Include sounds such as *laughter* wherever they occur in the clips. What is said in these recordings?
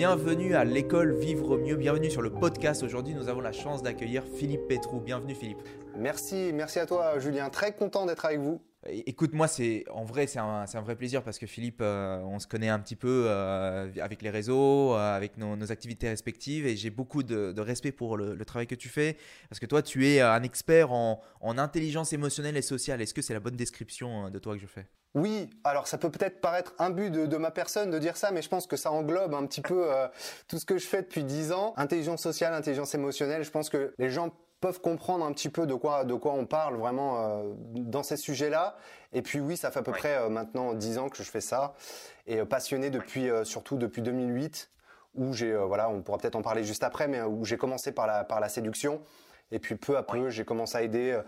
Bienvenue à l'école Vivre Mieux, bienvenue sur le podcast. Aujourd'hui, nous avons la chance d'accueillir Philippe Pétrou. Bienvenue Philippe. Merci, merci à toi Julien. Très content d'être avec vous. Écoute, moi, c'est en vrai, c'est un, vrai plaisir parce que Philippe, euh, on se connaît un petit peu euh, avec les réseaux, euh, avec nos, activités respectives, et j'ai beaucoup de, respect pour le, travail que tu fais parce que toi, tu es un expert en, intelligence émotionnelle et sociale. Est-ce que c'est la bonne description de toi que je fais? Oui, alors ça peut peut-être paraître un but de, ma personne de dire ça, mais je pense que ça englobe un petit peu tout ce que je fais depuis dix ans. Intelligence sociale, intelligence émotionnelle, je pense que les gens peuvent comprendre un petit peu de quoi de quoi on parle vraiment euh, dans ces sujets-là. Et puis oui, ça fait à peu près euh, maintenant dix ans que je fais ça et euh, passionné depuis surtout depuis 2008 où j'ai voilà, on pourra peut-être en parler juste après, mais où j'ai commencé par la par la séduction. Et puis peu à peu, j'ai commencé à aider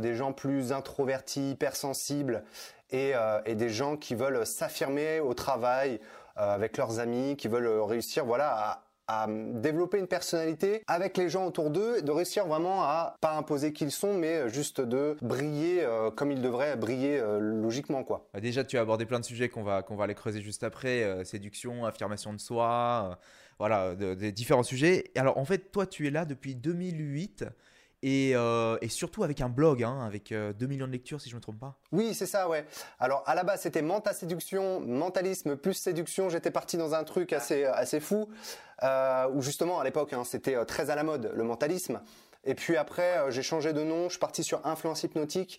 des gens plus introvertis, hypersensibles, et, et des gens qui veulent s'affirmer au travail avec leurs amis, qui veulent réussir, voilà, à, à développer une personnalité avec les gens autour d'eux, de réussir vraiment à pas imposer qui ils sont, mais juste de briller euh, comme ils devraient briller euh, logiquement quoi. Bah, déjà, tu as abordé plein de sujets qu'on va qu'on va aller creuser juste après, euh, séduction, affirmation de soi, voilà, des différents sujets. Alors en fait, toi, tu es là depuis 2008. Euh, et, surtout avec un blog, hein, avec 2 euh, millions de lectures si je ne me trompe pas. Oui, c'est ça, ouais. Alors à la base c'était mental séduction, mentalisme plus séduction. J'étais parti dans un truc assez assez fou euh, où justement à l'époque hein, c'était très à la mode le mentalisme. Et puis après j'ai changé de nom, je suis parti sur influence hypnotique.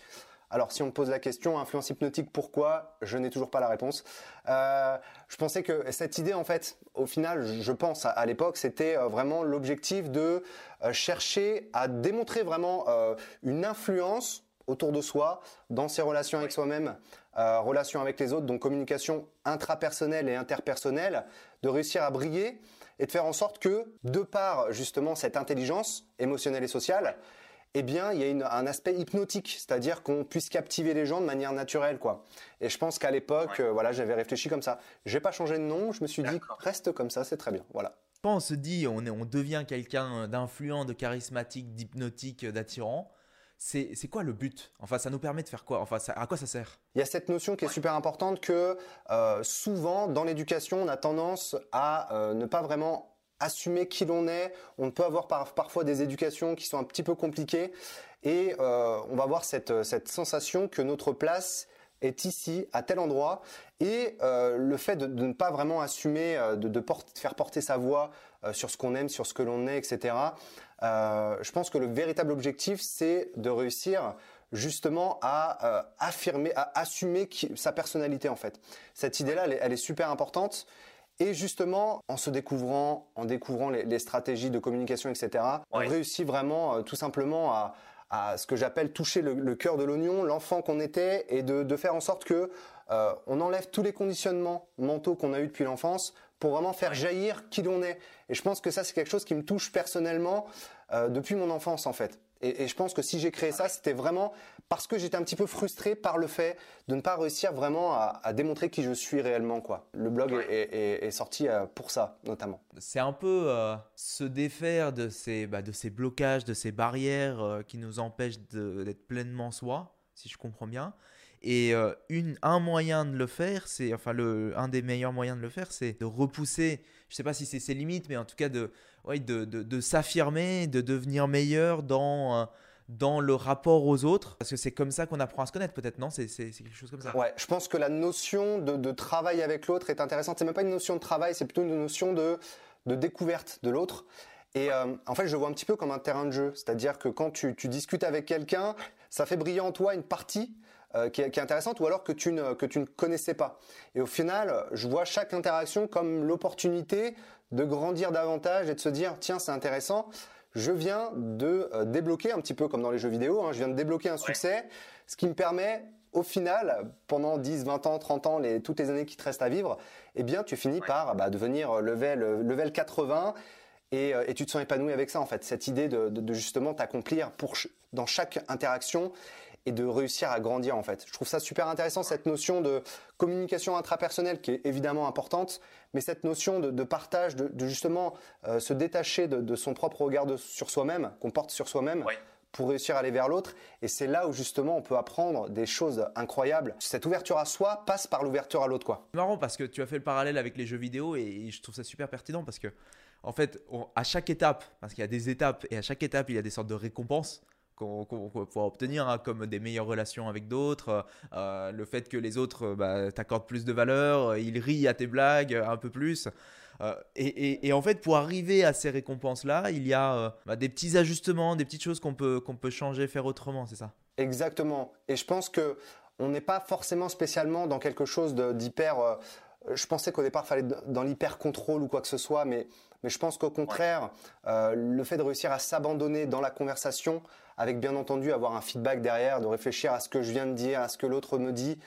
Alors, si on me pose la question, influence hypnotique, pourquoi? Je n'ai toujours pas la réponse. Euh, je pensais que cette idée, en fait, au final, je pense à, l'époque, c'était euh, vraiment l'objectif de euh, chercher à démontrer vraiment une influence autour de soi, dans ses relations avec soi-même, relations avec les autres, donc communication intrapersonnelle et interpersonnelle, de réussir à briller et de faire en sorte que, de par justement cette intelligence émotionnelle et sociale, eh bien, il y a un aspect hypnotique, c'est-à-dire qu'on puisse captiver les gens de manière naturelle, quoi. Et je pense qu'à l'époque, euh, voilà, j'avais réfléchi comme ça. J'ai pas changé de nom, je me suis dit, reste comme ça, c'est très bien, voilà. Quand on se dit, on, on devient quelqu'un d'influent, de charismatique, d'hypnotique, d'attirant, c'est quoi le but? Enfin, ça nous permet de faire quoi? Enfin, à quoi ça sert? Il y a cette notion qui est super importante que euh, souvent dans l'éducation, on a tendance à euh, ne pas vraiment assumer qui l'on est. On peut avoir parfois des éducations qui sont un petit peu compliquées et euh, on va avoir cette, cette sensation que notre place est ici, à tel endroit, et euh, le fait de, ne pas vraiment assumer, euh, de, de, faire porter sa voix sur ce qu'on aime, sur ce que l'on est, etc. je pense que le véritable objectif, c'est de réussir justement à affirmer, à assumer sa personnalité en fait. Cette idée-là, elle, est super importante et justement, en se découvrant, en découvrant les, stratégies de communication, etc., on réussit vraiment euh, tout simplement à, à ce que j'appelle toucher le, cœur de l'oignon, l'enfant qu'on était, et de, de, faire en sorte que euh, on enlève tous les conditionnements mentaux qu'on a eu depuis l'enfance pour vraiment faire jaillir qui l'on est. Et je pense que ça, c'est quelque chose qui me touche personnellement euh, depuis mon enfance, en fait. Et, et je pense que si j'ai créé ça, c'était vraiment parce que j'étais un petit peu frustré par le fait de ne pas réussir vraiment à, à démontrer qui je suis réellement, quoi. Le blog est, est, est, sorti euh, pour ça, notamment. C'est un peu euh, se défaire de ces, bah, de ces blocages, de ces barrières euh, qui nous empêchent d'être pleinement soi, si je comprends bien. Et euh, une, un moyen de le faire, c'est enfin le, un des meilleurs moyens de le faire, c'est de repousser. Je sais pas si c'est ses limites, mais en tout cas de, ouais, de, de, de s'affirmer, de devenir meilleur dans euh, dans le rapport aux autres Parce que c'est comme ça qu'on apprend à se connaître, peut-être, non? C'est, quelque chose comme ça Ouais, je pense que la notion de, de travail avec l'autre est intéressante. C'est même pas une notion de travail, c'est plutôt une notion de, de découverte de l'autre. Et euh, en fait, je vois un petit peu comme un terrain de jeu. C'est-à-dire que quand tu, tu discutes avec quelqu'un, ça fait briller en toi une partie euh, qui, est, qui, est, intéressante ou alors que tu, ne, que tu ne connaissais pas. Et au final, je vois chaque interaction comme l'opportunité de grandir davantage et de se dire, tiens, c'est intéressant. Je viens de euh, débloquer un petit peu comme dans les jeux vidéo, hein, je viens de débloquer un succès, ce qui me permet au final, pendant 10, 20 ans, 30 ans, les, toutes les années qui te restent à vivre, eh bien, tu finis par bah, devenir level, level 80 et, euh, et, tu te sens épanoui avec ça en fait. Cette idée de, de, de justement t'accomplir pour dans chaque interaction et de réussir à grandir en fait. Je trouve ça super intéressant cette notion de communication intrapersonnelle qui est évidemment importante, mais cette notion de, de partage, de, de justement euh, se détacher de, de, son propre regard sur soi-même, qu'on porte sur soi-même. pour réussir à aller vers l'autre. Et c'est là où justement on peut apprendre des choses incroyables. Cette ouverture à soi passe par l'ouverture à l'autre, quoi. C'est marrant parce que tu as fait le parallèle avec les jeux vidéo et je trouve ça super pertinent parce que, en fait, à chaque étape, parce qu'il y a des étapes et à chaque étape il y a des sortes de récompenses qu'on va pouvoir obtenir, hein, comme des meilleures relations avec d'autres, euh, le fait que les autres bah, t'accordent plus de valeur, ils rient à tes blagues un peu plus. Euh, et, en fait, pour arriver à ces récompenses-là, il y a euh, bah, des petits ajustements, des petites choses qu'on peut, peut changer, faire autrement, c'est ça? Exactement. Et je pense que on n'est pas forcément spécialement dans quelque chose d'hyper. Euh, je pensais qu'au départ, fallait dans l'hyper contrôle ou quoi que ce soit, mais, mais je pense qu'au contraire, le fait de réussir à s'abandonner dans la conversation, avec bien entendu avoir un feedback derrière, de réfléchir à ce que je viens de dire, à ce que l'autre me dit,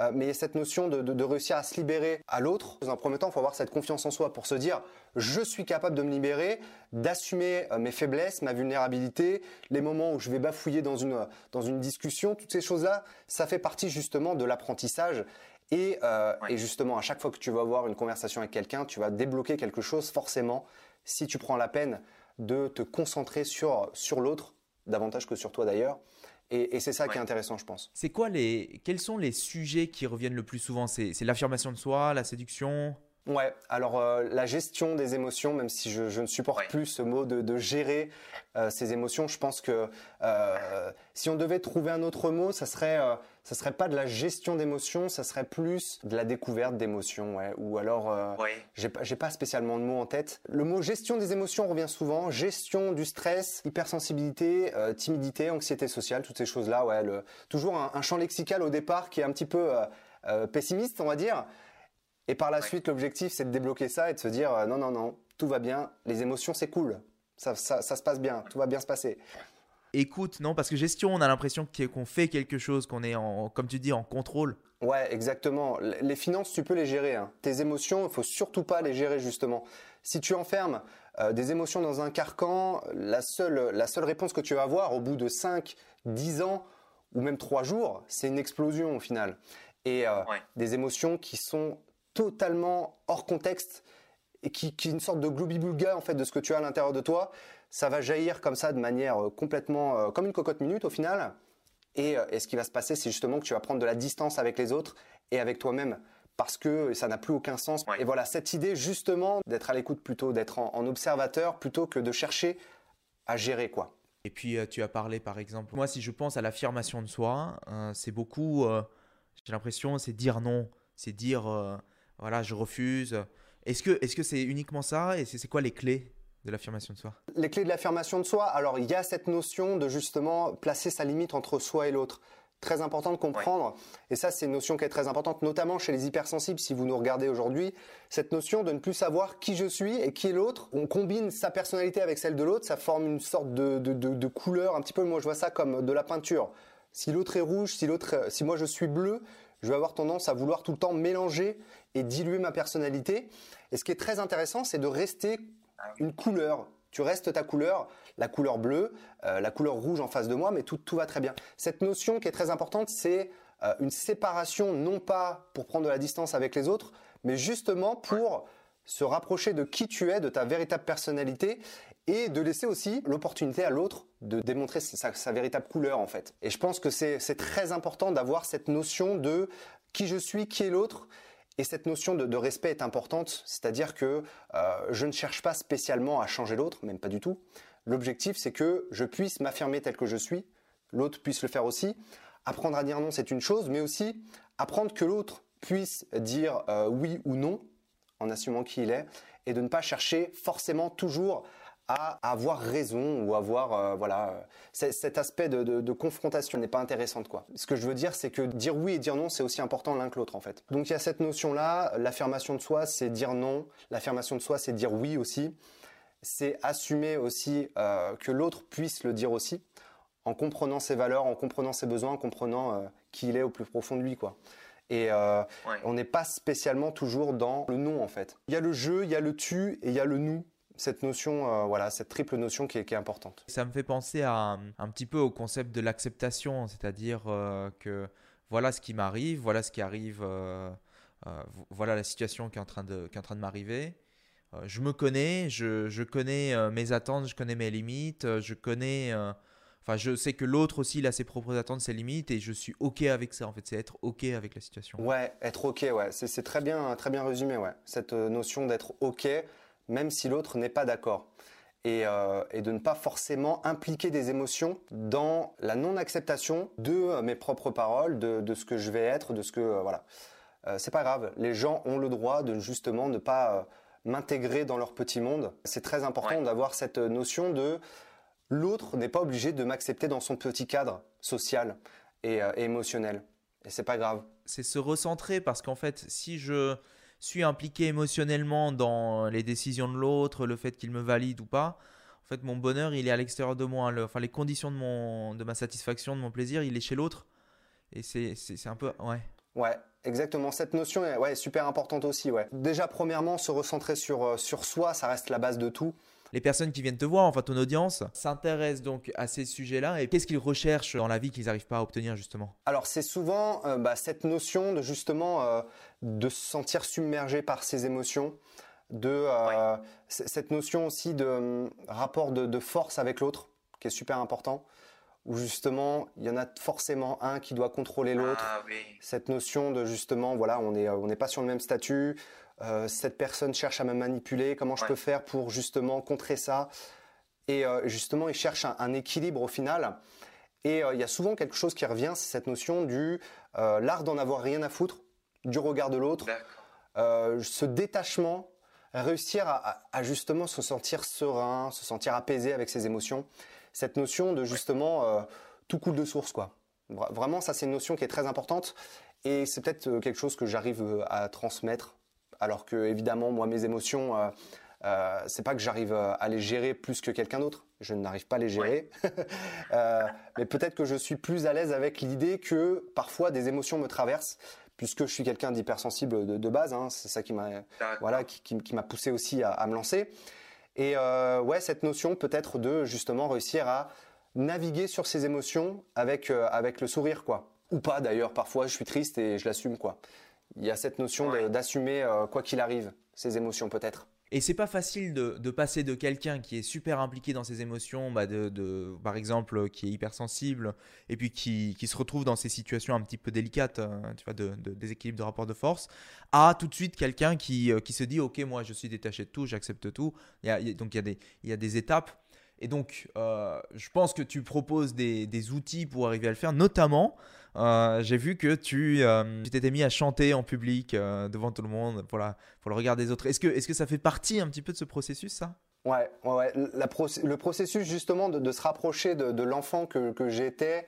euh, mais cette notion de, réussir à se libérer à l'autre, dans un premier temps, il faut avoir cette confiance en soi pour se dire je suis capable de me libérer, d'assumer euh, mes faiblesses, ma vulnérabilité, les moments où je vais bafouiller dans une, dans une discussion, toutes ces choses-là, ça fait partie justement de l'apprentissage. Et, euh, et, justement, à chaque fois que tu vas avoir une conversation avec quelqu'un, tu vas débloquer quelque chose forcément si tu prends la peine de te concentrer sur, sur l'autre, davantage que sur toi d'ailleurs. Et, c'est ça qui est intéressant, je pense. C'est quoi les, quels sont les sujets qui reviennent le plus souvent? C'est l'affirmation de soi, la séduction? Ouais, alors euh, la gestion des émotions, même si je, ne supporte plus ce mot de, gérer euh, ces émotions, je pense que euh, si on devait trouver un autre mot, ça serait, ça serait pas de la gestion d'émotions, ça serait plus de la découverte d'émotions, ouais. Ou alors, j'ai pas, pas spécialement de mot en tête. Le mot gestion des émotions revient souvent, gestion du stress, hypersensibilité, timidité, anxiété sociale, toutes ces choses-là, ouais. Le, toujours un, un champ lexical au départ qui est un petit peu pessimiste, on va dire. Et par la suite, l'objectif, c'est de débloquer ça et de se dire euh, non, non, non, tout va bien, les émotions, c'est cool, ça, ça, se passe bien, tout va bien se passer. Écoute, non, parce que gestion, on a l'impression qu'on fait quelque chose, qu'on est, en, comme tu dis, en contrôle. Ouais, exactement. Les finances, tu peux les gérer. Hein. Tes émotions, il faut surtout pas les gérer, justement. Si tu enfermes euh, des émotions dans un carcan, la seule, la seule réponse que tu vas avoir au bout de 5, 10 ans ou même 3 jours, c'est une explosion au final. Et euh, des émotions qui sont totalement hors contexte et qui, qui est une sorte de gloobie-boulga en fait de ce que tu as à l'intérieur de toi, ça va jaillir comme ça de manière euh, complètement euh, comme une cocotte minute au final. Et, euh, et ce qui va se passer, c'est justement que tu vas prendre de la distance avec les autres et avec toi-même parce que ça n'a plus aucun sens. Et voilà, cette idée justement d'être à l'écoute plutôt, d'être en, observateur plutôt que de chercher à gérer quoi. Et puis tu as parlé par exemple, moi si je pense à l'affirmation de soi, c'est beaucoup, j'ai l'impression, c'est dire non, c'est dire voilà, je refuse. Est-ce que est-ce que c'est uniquement ça et c'est quoi les clés de l'affirmation de soi? Les clés de l'affirmation de soi, alors il y a cette notion de justement placer sa limite entre soi et l'autre. Très important de comprendre, et ça c'est une notion qui est très importante, notamment chez les hypersensibles, si vous nous regardez aujourd'hui, cette notion de ne plus savoir qui je suis et qui est l'autre. On combine sa personnalité avec celle de l'autre, ça forme une sorte de, de, de couleur, un petit peu, moi je vois ça comme de la peinture. Si l'autre est rouge, si l'autre, si moi je suis bleu, je vais avoir tendance à vouloir tout le temps mélanger et diluer ma personnalité. Et ce qui est très intéressant, c'est de rester une couleur. Tu restes ta couleur, la couleur bleue, euh, la couleur rouge en face de moi, mais tout, tout va très bien. Cette notion qui est très importante, c'est euh, une séparation, non pas pour prendre de la distance avec les autres, mais justement pour se rapprocher de qui tu es, de ta véritable personnalité, et de laisser aussi l'opportunité à l'autre de démontrer sa, véritable couleur en fait. Et je pense que c'est très important d'avoir cette notion de qui je suis, qui est l'autre. Et cette notion de, respect est importante, c'est-à-dire que euh, je ne cherche pas spécialement à changer l'autre, même pas du tout. L'objectif, c'est que je puisse m'affirmer tel que je suis, l'autre puisse le faire aussi. Apprendre à dire non, c'est une chose, mais aussi apprendre que l'autre puisse dire euh, oui ou non en assumant qui il est, et de ne pas chercher forcément toujours à avoir raison ou avoir euh, voilà cet aspect de, confrontation n'est pas intéressante quoi. Ce que je veux dire c'est que dire oui et dire non c'est aussi important l'un que l'autre en fait. Donc il y a cette notion là, l'affirmation de soi c'est dire non, l'affirmation de soi c'est dire oui aussi, c'est assumer aussi euh, que l'autre puisse le dire aussi en comprenant ses valeurs, en comprenant ses besoins, en comprenant euh, qui il est au plus profond de lui quoi. Et on n'est pas spécialement toujours dans le non en fait. Il y a le je, il y a le tu et il y a le nous cette notion, euh, voilà, cette triple notion qui est, importante. Ça me fait penser à, un petit peu au concept de l'acceptation, c'est-à-dire euh, que voilà ce qui m'arrive, voilà ce qui arrive, euh, voilà la situation qui est en train de, qui est en train de m'arriver. je me connais, je, je connais mes attentes, je connais mes limites, je connais Enfin, je sais que l'autre aussi, il a ses propres attentes, ses limites, et je suis OK avec ça. En fait, c'est être OK avec la situation. Ouais, être OK, ouais. C'est très bien, très bien résumé, ouais. Cette euh, notion d'être OK, même si l'autre n'est pas d'accord. Et, euh, et, de ne pas forcément impliquer des émotions dans la non-acceptation de euh, mes propres paroles, de, de, ce que je vais être, de ce que voilà. Euh, c'est pas grave. Les gens ont le droit de justement ne pas m'intégrer dans leur petit monde. C'est très important d'avoir cette notion de l'autre n'est pas obligé de m'accepter dans son petit cadre social et, euh, émotionnel. Et c'est pas grave. C'est se recentrer parce qu'en fait, si je suis impliqué émotionnellement dans les décisions de l'autre, le fait qu'il me valide ou pas, en fait, mon bonheur, il est à l'extérieur de moi. enfin, les conditions de, mon, de ma satisfaction, de mon plaisir, il est chez l'autre. Et c'est un peu. Ouais. Ouais, exactement. Cette notion est ouais, super importante aussi. Ouais. Déjà, premièrement, se recentrer sur, euh, sur soi, ça reste la base de tout les personnes qui viennent te voir, enfin ton audience, s'intéressent donc à ces sujets-là et qu'est-ce qu'ils recherchent dans la vie qu'ils n'arrivent pas à obtenir justement? Alors c'est souvent euh, bah, cette notion de justement euh, de se sentir submergé par ses émotions, de euh, cette notion aussi de hum, rapport de, force avec l'autre qui est super important où justement il y en a forcément un qui doit contrôler l'autre. Ah cette notion de justement voilà on n'est on n'est pas sur le même statut, euh, cette personne cherche à me manipuler, comment je peux faire pour justement contrer ça Et euh, justement, il cherche un, équilibre au final. Et euh, il y a souvent quelque chose qui revient, c'est cette notion du l'art d'en avoir rien à foutre du regard de l'autre, ce détachement, réussir à, justement se sentir serein, se sentir apaisé avec ses émotions. Cette notion de justement tout coule de source, quoi. Vraiment, ça c'est une notion qui est très importante et c'est peut-être quelque chose que j'arrive à transmettre alors que évidemment moi mes émotions euh, euh, c'est pas que j'arrive euh, à les gérer plus que quelqu'un d'autre. Je n'arrive pas à les gérer. *laughs* mais peut-être que je suis plus à l'aise avec l'idée que parfois des émotions me traversent, puisque je suis quelqu'un d'hypersensible de, de base. Hein. c'est ça qui m'a voilà, qui, m'a poussé aussi à, me lancer. Et ouais, cette notion peut-être de justement réussir à naviguer sur ces émotions avec avec le sourire, quoi. Ou pas d'ailleurs. Parfois, je suis triste et je l'assume, quoi il y a cette notion d'assumer euh, quoi qu'il arrive ses émotions peut-être. Et c'est pas facile de, passer de quelqu'un qui est super impliqué dans ses émotions, bah de, par exemple, qui est hypersensible, et puis qui, se retrouve dans ces situations un petit peu délicates, euh, tu vois, de, déséquilibre de rapport de force, à tout de suite quelqu'un qui, euh, qui se dit, ok, moi je suis détaché de tout, j'accepte tout. Il donc il y, a des, il y a des étapes. Et donc, je pense que tu proposes des, des, outils pour arriver à le faire, notamment euh, j'ai vu que tu euh, t'étais mis à chanter en public euh, devant tout le monde pour, pour le regard des autres. Est-ce que, est que ça fait partie un petit peu de ce processus, ça? Ouais, ouais, le processus justement de, se rapprocher de, l'enfant que, que j'étais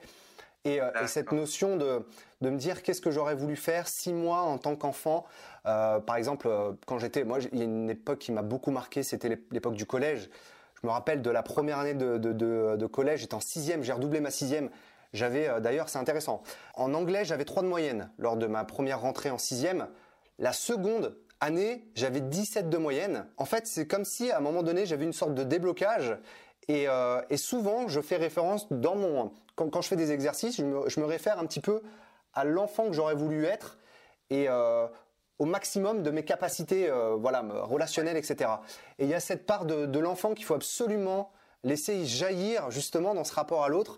et, cette notion de, de me dire qu'est-ce que j'aurais voulu faire six mois en tant qu'enfant. par exemple, quand j'étais, moi, il y a une époque qui m'a beaucoup marqué, c'était l'époque du collège. Je me rappelle de la première année de, de collège, j'étais en sixième, j'ai redoublé ma sixième. J'avais, euh, d'ailleurs, c'est intéressant. En anglais, j'avais 3 de moyenne lors de ma première rentrée en sixième. La seconde année, j'avais 17 de moyenne. En fait, c'est comme si à un moment donné, j'avais une sorte de déblocage. Et, euh, souvent, je fais référence dans mon quand, je fais des exercices, je me, réfère un petit peu à l'enfant que j'aurais voulu être et euh, au maximum de mes capacités, voilà, relationnelles, etc. Et il y a cette part de l'enfant qu'il faut absolument laisser jaillir justement dans ce rapport à l'autre.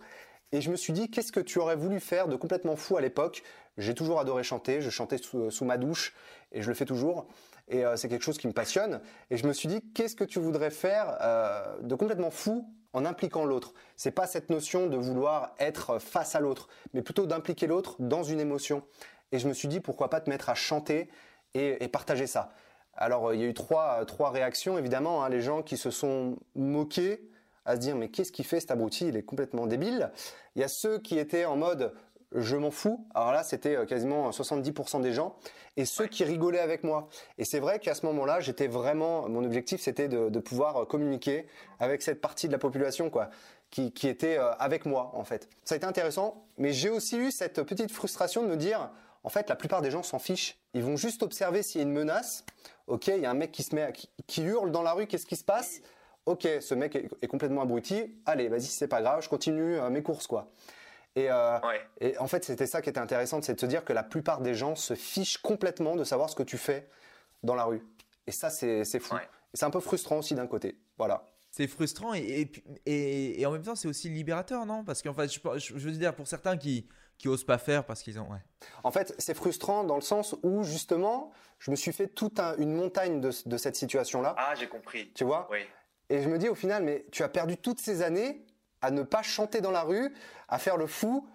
Et je me suis dit, qu'est-ce que tu aurais voulu faire de complètement fou à l'époque? J'ai toujours adoré chanter, je chantais sous, ma douche et je le fais toujours. Et euh, c'est quelque chose qui me passionne. Et je me suis dit, qu'est-ce que tu voudrais faire euh, de complètement fou en impliquant l'autre? C'est pas cette notion de vouloir être face à l'autre, mais plutôt d'impliquer l'autre dans une émotion. Et je me suis dit, pourquoi pas te mettre à chanter et, partager ça? Alors, il y a eu trois, trois réactions, évidemment. Hein. les gens qui se sont moqués, à se dire mais qu'est-ce qu'il fait cet abruti? Il est complètement débile. Il y a ceux qui étaient en mode je m'en fous. Alors là, c'était euh, quasiment 70% des gens. Et ceux qui rigolaient avec moi. Et c'est vrai qu'à ce moment-là, j'étais vraiment, mon objectif, c'était de, pouvoir euh, communiquer avec cette partie de la population, quoi, qui, qui était euh, avec moi, en fait. Ça a été intéressant. Mais j'ai aussi eu cette petite frustration de me dire, en fait, la plupart des gens s'en fichent. Ils vont juste observer s'il y a une menace. Ok, il y a un mec qui se met, qui hurle dans la rue, qu'est-ce qui se passe? Ok, ce mec est, complètement abruti, allez, vas-y, c'est pas grave, je continue euh, mes courses, quoi. Et, euh, et en fait, c'était ça qui était intéressant, c'est de se dire que la plupart des gens se fichent complètement de savoir ce que tu fais dans la rue. Et ça, c'est fou. Et c'est un peu frustrant aussi d'un côté. Voilà. c'est frustrant et, et, et, en même temps c'est aussi libérateur, non? Parce qu'en fait, je, je, veux dire, pour certains qui qui osent pas faire parce qu'ils ont. Ouais. En fait, c'est frustrant dans le sens où justement, je me suis fait toute une montagne de, de cette situation-là. Ah, j'ai compris. Tu vois? Oui. Et je me dis au final, mais tu as perdu toutes ces années à ne pas chanter dans la rue, à faire le fou.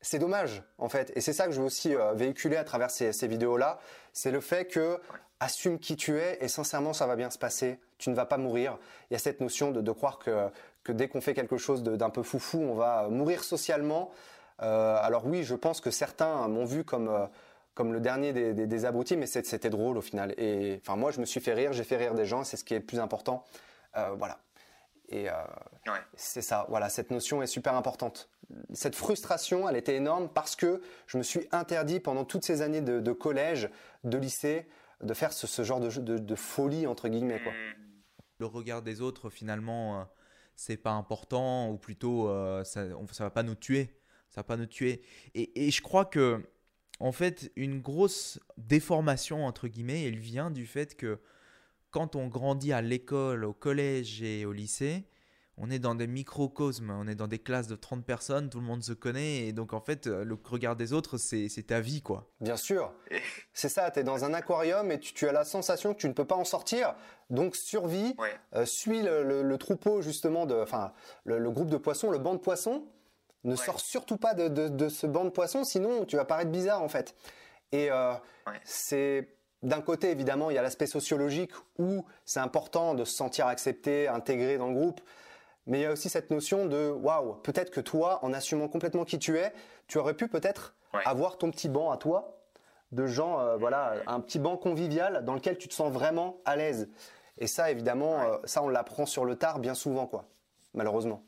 C'est dommage, en fait. Et c'est ça que je veux aussi euh, véhiculer à travers ces, vidéos-là. C'est le fait que assume qui tu es et sincèrement, ça va bien se passer. Tu ne vas pas mourir. Il y a cette notion de, croire que, dès qu'on fait quelque chose d'un peu foufou, on va mourir socialement. Euh, alors oui, je pense que certains m'ont vu comme euh, comme le dernier des, des, des abrutis, mais c'était drôle au final. Et enfin, moi, je me suis fait rire, j'ai fait rire des gens, c'est ce qui est le plus important. Euh, voilà. Et euh, ouais. c'est ça. Voilà, cette notion est super importante. Cette frustration, elle était énorme parce que je me suis interdit pendant toutes ces années de, de collège, de lycée, de faire ce, ce genre de, de, de, folie entre guillemets quoi. Le regard des autres finalement euh, c'est pas important ou plutôt euh, ça ça va pas nous tuer ça va pas nous tuer et, et, je crois que en fait une grosse déformation entre guillemets elle vient du fait que quand on grandit à l'école au collège et au lycée on est dans des microcosmes, on est dans des classes de 30 personnes, tout le monde se connaît, et donc en fait, le regard des autres, c'est ta vie, quoi. Bien sûr. *laughs* C'est ça, tu es dans un aquarium et tu, tu, as la sensation que tu ne peux pas en sortir, donc survie, ouais. euh, suis le, le, le, troupeau, justement, de, enfin, le, le, groupe de poissons, le banc de poissons, ne ouais. sors surtout pas de, de, de, ce banc de poissons, sinon tu vas paraître bizarre, en fait. Et euh, ouais. c'est d'un côté, évidemment, il y a l'aspect sociologique où c'est important de se sentir accepté, intégré dans le groupe. Mais il y a aussi cette notion de waouh, peut-être que toi, en assumant complètement qui tu es, tu aurais pu peut-être ouais. avoir ton petit banc à toi, de gens, euh, voilà, un petit banc convivial dans lequel tu te sens vraiment à l'aise. Et ça, évidemment, ouais. euh, ça, on l'apprend sur le tard bien souvent, quoi, malheureusement.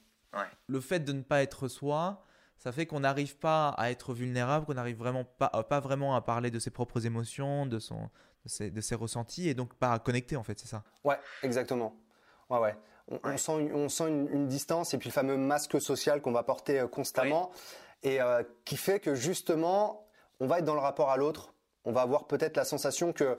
Le fait de ne pas être soi, ça fait qu'on n'arrive pas à être vulnérable, qu'on n'arrive vraiment pas, euh, pas vraiment à parler de ses propres émotions, de, son, de, ses, de ses ressentis, et donc pas à connecter, en fait, c'est ça? Ouais, exactement. Ouais, ouais. On, on, sent, une, on sent une, une, distance et puis le fameux masque social qu'on va porter euh, constamment oui. et euh, qui fait que justement on va être dans le rapport à l'autre, on va avoir peut-être la sensation que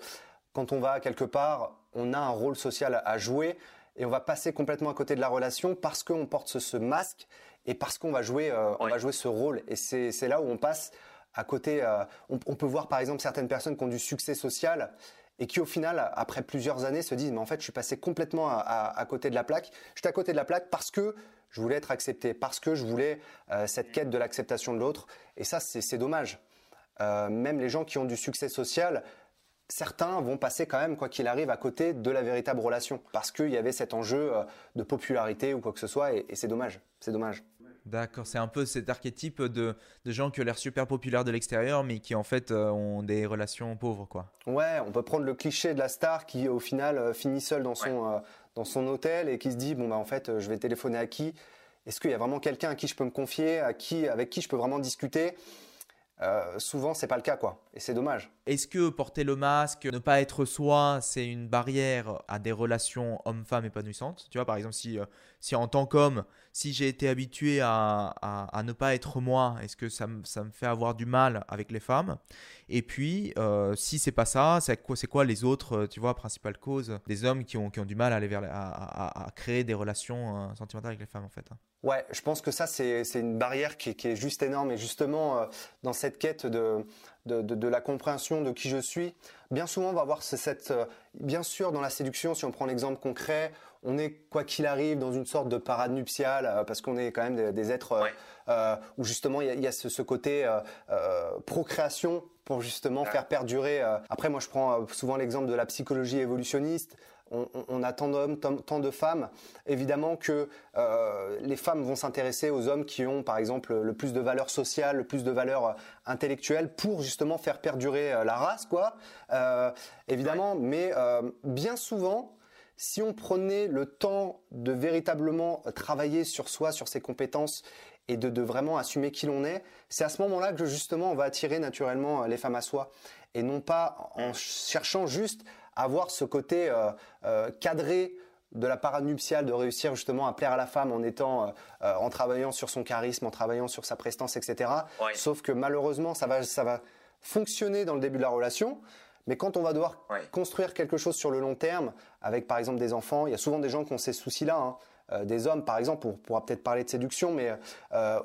quand on va quelque part, on a un rôle social à jouer et on va passer complètement à côté de la relation parce qu'on porte ce, ce, masque et parce qu'on va jouer, euh, oui. on va jouer ce rôle et c'est là où on passe à côté. Euh, on, on peut voir par exemple certaines personnes qui ont du succès social et qui au final, après plusieurs années, se disent mais en fait je suis passé complètement à, à, à côté de la plaque. J'étais à côté de la plaque parce que je voulais être accepté, parce que je voulais euh, cette quête de l'acceptation de l'autre. Et ça, c'est dommage. Même les gens qui ont du succès social, certains vont passer quand même, quoi qu'il arrive, à côté de la véritable relation, parce qu'il y avait cet enjeu de popularité ou quoi que ce soit, et, et c'est dommage. C'est dommage. D'accord, c'est un peu cet archétype de, de gens qui ont l'air super populaires de l'extérieur, mais qui en fait euh, ont des relations pauvres, quoi. Ouais, on peut prendre le cliché de la star qui au final euh, finit seul dans son, ouais. euh, dans son hôtel et qui se dit bon bah en fait euh, je vais téléphoner à qui? Est-ce qu'il y a vraiment quelqu'un à qui je peux me confier, à qui, avec qui je peux vraiment discuter? Euh, souvent c'est pas le cas quoi et c'est dommage. Est-ce que porter le masque, ne pas être soi, c'est une barrière à des relations homme-femme épanouissantes? Tu vois par exemple si, euh, si en tant qu'homme, si j'ai été habitué à, à, ne pas être moi, est-ce que ça, ça, me fait avoir du mal avec les femmes? Et puis euh, si c'est pas ça, c'est quoi, quoi les autres, euh, tu vois, principales causes des hommes qui ont, qui ont du mal à aller vers à, à créer des relations euh, sentimentales avec les femmes en fait hein? Ouais, je pense que ça, c'est une barrière qui, qui, est juste énorme. Et justement, euh, dans cette quête de, de, de, de, la compréhension de qui je suis, bien souvent, on va avoir cette... Bien sûr, dans la séduction, si on prend l'exemple concret, on est, quoi qu'il arrive, dans une sorte de parade nuptiale, euh, parce qu'on est quand même des, des êtres ouais. euh, où justement, il y a, y a ce, ce, côté euh, procréation pour justement ouais. faire perdurer... après, moi, je prends souvent l'exemple de la psychologie évolutionniste on, on, a tant d'hommes, tant, tant, de femmes. Évidemment que euh, les femmes vont s'intéresser aux hommes qui ont, par exemple, le plus de valeur sociale, le plus de valeur euh, intellectuelle pour justement faire perdurer euh, la race, quoi. Euh, évidemment, ouais. mais euh, bien souvent, si on prenait le temps de véritablement travailler sur soi, sur ses compétences et de, de vraiment assumer qui l'on est, c'est à ce moment-là que justement on va attirer naturellement les femmes à soi et non pas en cherchant juste avoir ce côté euh, euh, cadré de la parade nuptiale, de réussir justement à plaire à la femme en étant, euh, en travaillant sur son charisme, en travaillant sur sa prestance, etc. Ouais. Sauf que malheureusement, ça va, ça va fonctionner dans le début de la relation, mais quand on va devoir ouais. construire quelque chose sur le long terme, avec par exemple des enfants, il y a souvent des gens qui ont ces soucis-là. Hein. des hommes, par exemple, on pourra peut-être parler de séduction, mais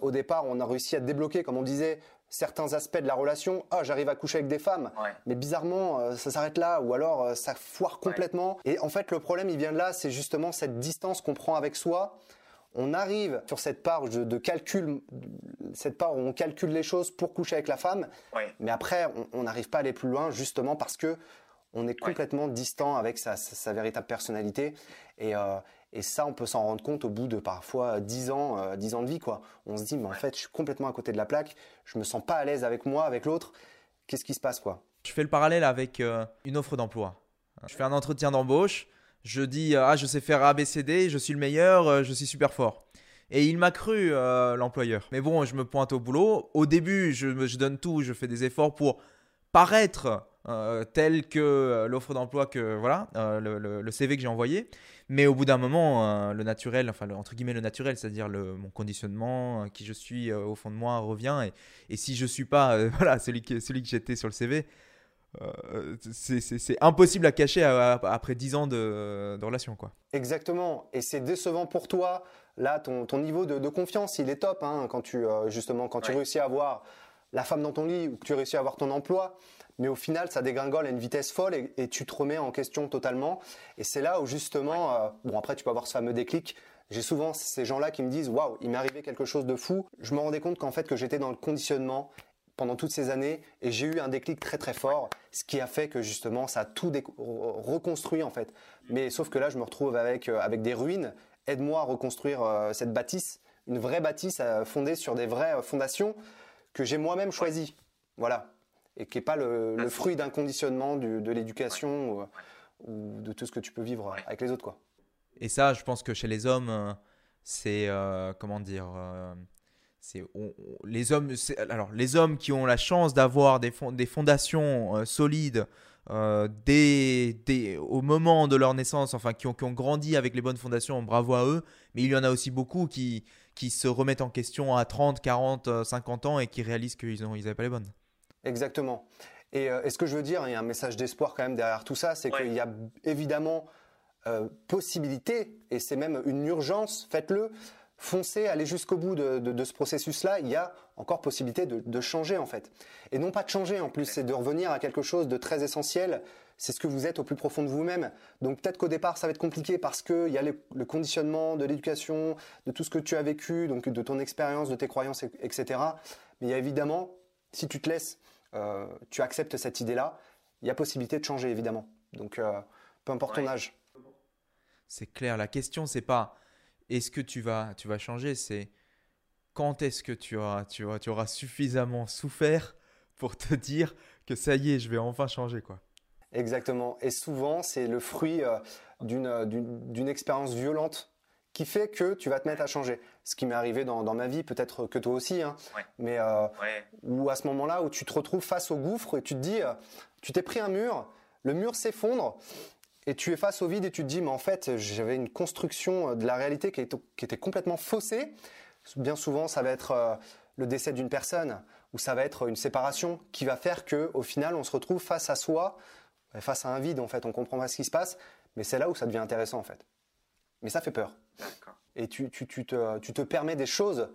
au départ, on a réussi à débloquer, comme on disait, certains aspects de la relation. Ah, j'arrive à coucher avec des femmes, mais bizarrement, ça s'arrête là, ou alors ça foire complètement. Et en fait, le problème, il vient de là, c'est justement cette distance qu'on prend avec soi on arrive sur cette part de, calcul, cette part où on calcule les choses pour coucher avec la femme, mais après on n'arrive pas à aller plus loin justement parce que on est complètement distant avec sa, véritable personnalité. Euh, et, ça on peut s'en rendre compte au bout de parfois 10 ans, euh, ans de vie quoi. On se dit mais en fait je suis complètement à côté de la plaque, je me sens pas à l'aise avec moi, avec l'autre. Qu'est-ce qui se passe quoi? Je fais le parallèle avec euh, une offre d'emploi. Je fais un entretien d'embauche je dis ah je sais faire ABCD, je suis le meilleur, euh, je suis super fort. Et il m'a cru euh, l'employeur. Mais bon, je me pointe au boulot. Au début, je, je, donne tout, je fais des efforts pour paraître euh, tel que l'offre d'emploi que voilà le, CV que j'ai envoyé. Mais au bout d'un moment, le naturel, enfin entre guillemets le naturel, c'est-à-dire mon conditionnement, qui je suis au fond de moi revient. Et, et si je suis pas *laughs* voilà celui celui que j'étais sur le CV, euh, c'est impossible à cacher après 10 ans de, relation. Quoi. Exactement. Et c'est décevant pour toi. Là, ton, niveau de, confiance, il est top. Hein, quand tu, euh, justement, quand tu réussis à avoir la femme dans ton lit ou que tu réussis à avoir ton emploi. Mais au final, ça dégringole à une vitesse folle et, tu te remets en question totalement. Et c'est là où, justement, euh, bon, après, tu peux avoir ce fameux déclic. J'ai souvent ces gens-là qui me disent Waouh, il m'est arrivé quelque chose de fou. Je me rendais compte qu'en fait, que j'étais dans le conditionnement pendant toutes ces années et j'ai eu un déclic très très fort, ce qui a fait que justement ça a tout reconstruit en fait. Mais sauf que là je me retrouve avec, euh, avec des ruines. Aide-moi à reconstruire euh, cette bâtisse, une vraie bâtisse euh, fondée sur des vraies fondations que j'ai moi-même choisies. Voilà. Et qui n'est pas le, fruit d'un conditionnement de l'éducation ou, de tout ce que tu peux vivre avec les autres. Quoi. Et ça, je pense que chez les hommes, c'est, comment dire, c'est les hommes alors les hommes qui ont la chance d'avoir des, des fondations euh, solides euh, au moment de leur naissance enfin qui ont, qui ont, grandi avec les bonnes fondations bravo à eux mais il y en a aussi beaucoup qui, qui se remettent en question à 30 40 50 ans et qui réalisent qu'ils n'avaient ils pas les bonnes. Exactement. Et, euh, ce que je veux dire il y a un message d'espoir quand même derrière tout ça c'est qu'il y a évidemment possibilité et c'est même une urgence faites-le foncez, allez jusqu'au bout de, ce processus-là, il y a encore possibilité de, changer en fait. Et non pas de changer en plus, c'est de revenir à quelque chose de très essentiel. C'est ce que vous êtes au plus profond de vous-même. Donc peut-être qu'au départ ça va être compliqué parce qu'il y a le conditionnement de l'éducation, de tout ce que tu as vécu, donc de ton expérience, de tes croyances, etc. Mais il y a évidemment, si tu te laisses, euh, tu acceptes cette idée-là, il y a possibilité de changer évidemment. Donc euh, peu importe ton âge. C'est clair, la question c'est pas est-ce que tu vas, tu vas changer C'est quand est-ce que tu auras, tu, auras, tu auras suffisamment souffert pour te dire que ça y est, je vais enfin changer quoi. Exactement. Et souvent, c'est le fruit euh, euh, d'une expérience violente qui fait que tu vas te mettre à changer. Ce qui m'est arrivé dans, ma vie, peut-être que toi aussi, hein, mais euh, ou à ce moment-là où tu te retrouves face au gouffre et tu te dis, tu t'es pris un mur, le mur s'effondre et tu es face au vide et tu te dis, mais en fait, j'avais une construction de la réalité qui, était complètement faussée. Bien souvent, ça va être euh, le décès d'une personne ou ça va être une séparation qui va faire que, au final, on se retrouve face à soi, face à un vide. En fait, on comprend pas ce qui se passe, mais c'est là où ça devient intéressant, en fait. Mais ça fait peur. Et tu, tu, tu, te, tu, te, permets des choses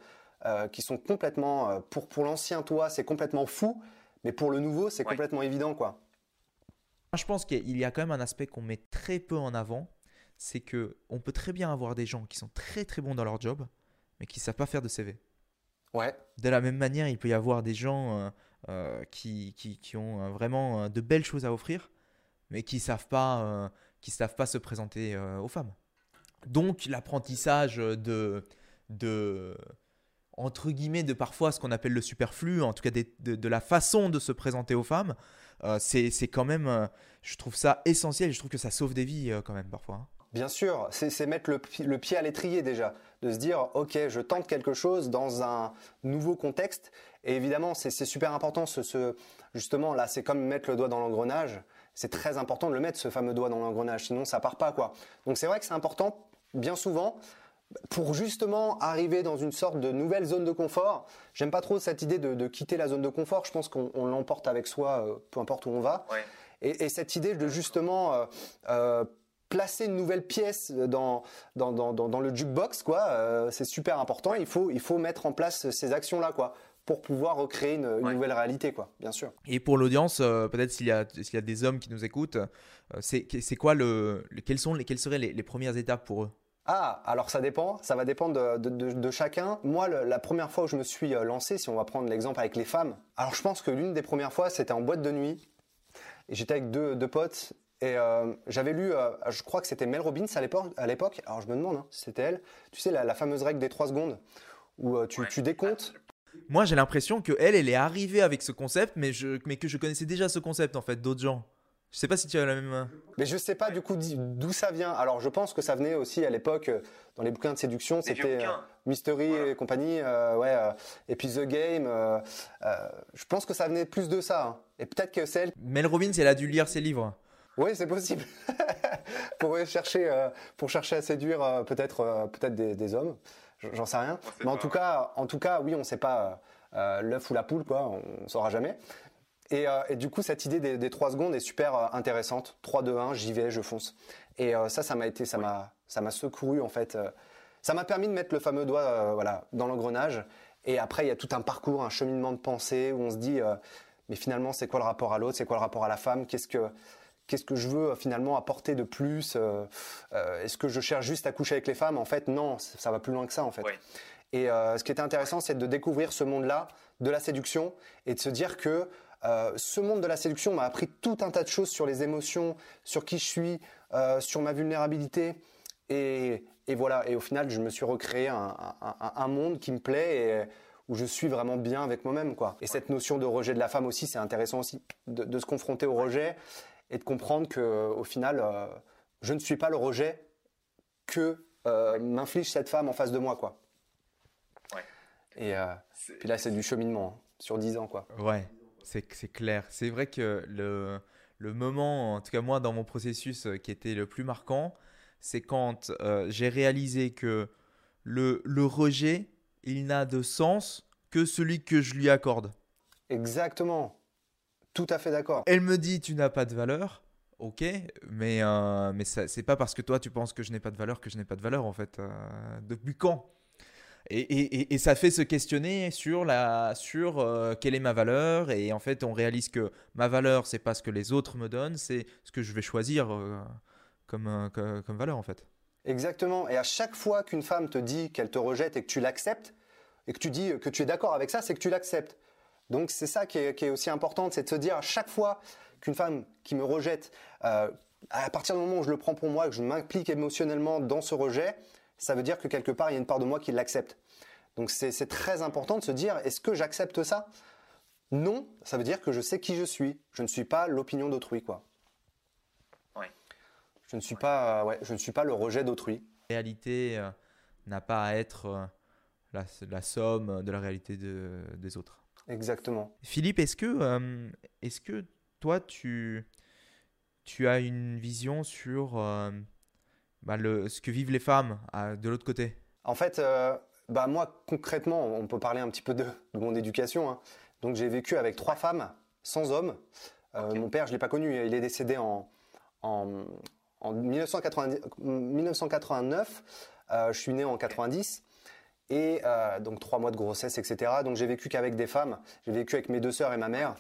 euh, qui sont complètement, euh, pour, pour l'ancien toi, c'est complètement fou, mais pour le nouveau, c'est complètement évident, quoi. Je pense qu'il y a quand même un aspect qu'on met très peu en avant, c'est que on peut très bien avoir des gens qui sont très très bons dans leur job, mais qui ne savent pas faire de CV. Ouais. De la même manière, il peut y avoir des gens euh, euh, qui, qui, ont euh, vraiment de belles choses à offrir, mais qui ne savent, pas, qui savent pas se présenter aux femmes. Donc l'apprentissage de, de, entre guillemets, de parfois ce qu'on appelle le superflu, en tout cas de, de, la façon de se présenter aux femmes, c'est quand même, euh, je trouve ça essentiel. Je trouve que ça sauve des vies euh, quand même parfois. Hein. Bien sûr, c'est mettre le, pied à l'étrier déjà, de se dire ok, je tente quelque chose dans un nouveau contexte. Et évidemment, c'est super important. Ce, justement, là, c'est comme mettre le doigt dans l'engrenage. C'est très important de le mettre, ce fameux doigt dans l'engrenage, sinon ça part pas quoi. Donc c'est vrai que c'est important, bien souvent, pour justement arriver dans une sorte de nouvelle zone de confort. J'aime pas trop cette idée de, quitter la zone de confort. Je pense qu'on l'emporte avec soi, euh, peu importe où on va. Et, cette idée de justement euh, euh, placer une nouvelle pièce dans, dans, dans, dans le jukebox, quoi. c'est super important. Il faut, il faut mettre en place ces actions-là, quoi pour pouvoir recréer une, nouvelle réalité, quoi, bien sûr. Et pour l'audience, peut-être s'il y, a, s'il y a des hommes qui nous écoutent, c'est, c'est quoi le, quelles, sont les, quelles seraient les, les premières étapes pour eux? Ah, alors ça dépend, ça va dépendre de, chacun. Moi, la première fois où je me suis euh, lancé, si on va prendre l'exemple avec les femmes, alors je pense que l'une des premières fois, c'était en boîte de nuit. Et j'étais avec deux, potes et euh, j'avais lu, euh, je crois que c'était Mel Robbins à l'époque, alors je me demande, hein, si c'était elle, tu sais, la, fameuse règle des trois secondes, où tu, tu décomptes. Moi, j'ai l'impression que elle, elle est arrivée avec ce concept, mais, je, mais que je connaissais déjà ce concept, en fait, d'autres gens. Je sais pas si tu as la même. Mais je sais pas du coup d'où ça vient. Alors je pense que ça venait aussi à l'époque euh, dans les bouquins de séduction, c'était euh, Mystery et compagnie, euh, ouais. et puis The Game. je pense que ça venait plus de ça. Hein. Et peut-être que c'est elle. Mel Robbins, elle a dû lire ses livres. Oui, c'est possible. *laughs* pour chercher, pour chercher à séduire peut-être, peut-être des, hommes. J'en sais rien. Mais en tout cas, en tout cas, oui, on sait pas l'œuf ou la poule, quoi. On saura jamais. Euh, et, du coup, cette idée des, trois secondes est super euh, intéressante. 3, 2, 1, j'y vais, je fonce. Et euh, ça, ça m'a été, ça m'a, ça m'a secouru en fait. ça m'a permis de mettre le fameux doigt, voilà, dans l'engrenage. Et après, il y a tout un parcours, un cheminement de pensée où on se dit, mais finalement, c'est quoi le rapport à l'autre? C'est quoi le rapport à la femme? Qu'est-ce que qu'est-ce que je veux finalement apporter de plus Est-ce que je cherche juste à coucher avec les femmes? En fait, non, ça va plus loin que ça en fait. Et ce qui était intéressant, c'est de découvrir ce monde-là de la séduction et de se dire que euh, ce monde de la séduction m'a appris tout un tas de choses sur les émotions, sur qui je suis, euh, sur ma vulnérabilité. Et, voilà, et au final, je me suis recréé un, monde qui me plaît et où je suis vraiment bien avec moi-même. quoi. Et cette notion de rejet de la femme aussi, c'est intéressant aussi de, se confronter au rejet et de comprendre que au final, euh, je ne suis pas le rejet que m'inflige cette femme en face de moi. quoi. Et puis là, c'est du cheminement hein, sur 10 ans. quoi. Ouais c'est clair. C'est vrai que le, le moment, en tout cas moi dans mon processus euh, qui était le plus marquant, c'est quand euh, j'ai réalisé que le, le rejet, il n'a de sens que celui que je lui accorde. Exactement. Tout à fait d'accord. Elle me dit tu n'as pas de valeur. Ok, mais, euh, mais c'est pas parce que toi tu penses que je n'ai pas de valeur que je n'ai pas de valeur en fait. depuis quand? Et, ça fait se questionner sur, la, sur euh, quelle est ma valeur. Et en fait, on réalise que ma valeur, c'est pas ce que les autres me donnent, c'est ce que je vais choisir euh, comme, euh, comme valeur en fait. Exactement. Et à chaque fois qu'une femme te dit qu'elle te rejette et que tu l'acceptes, et que tu dis que tu es d'accord avec ça, c'est que tu l'acceptes. Donc c'est ça qui est, qui est, aussi important, c'est de se dire à chaque fois qu'une femme qui me rejette, à partir du moment où je le prends pour moi, que je m'implique émotionnellement dans ce rejet, ça veut dire que quelque part, il y a une part de moi qui l'accepte. Donc c'est très important de se dire, est-ce que j'accepte ça? Non, ça veut dire que je sais qui je suis. Je ne suis pas l'opinion d'autrui, quoi. Je ne suis pas, ouais, je ne suis pas le rejet d'autrui. La réalité euh, n'a pas à être euh, la, somme de la réalité des autres. Exactement. Philippe, est-ce que, euh, est-ce que toi, tu, tu as une vision sur bah, le, ce que vivent les femmes de l'autre côté En fait, euh, bah, moi, concrètement, on peut parler un petit peu de, mon éducation. Hein. Donc, j'ai vécu avec trois femmes, sans hommes. Euh, mon père, je ne l'ai pas connu, il est décédé en, en, 1989. Euh, je suis né en 90. Et donc trois mois de grossesse, etc. Donc j'ai vécu qu'avec des femmes. J'ai vécu avec mes deux sœurs et ma mère.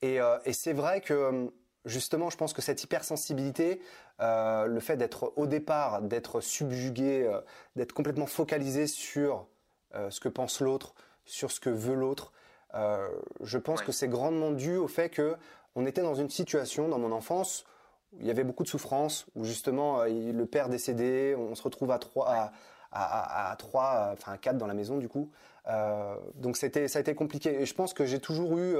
Et, et c'est vrai que justement, je pense que cette hypersensibilité, euh, le fait d'être au départ, d'être subjugué, euh, d'être complètement focalisé sur euh, ce que pense l'autre, sur ce que veut l'autre, je pense que c'est grandement dû au fait que on était dans une situation dans mon enfance où il y avait beaucoup de souffrance, où justement le père décédé, on se retrouve à trois, à, trois, enfin à quatre dans la maison du coup. donc c'était, ça a été compliqué. Et je pense que j'ai toujours eu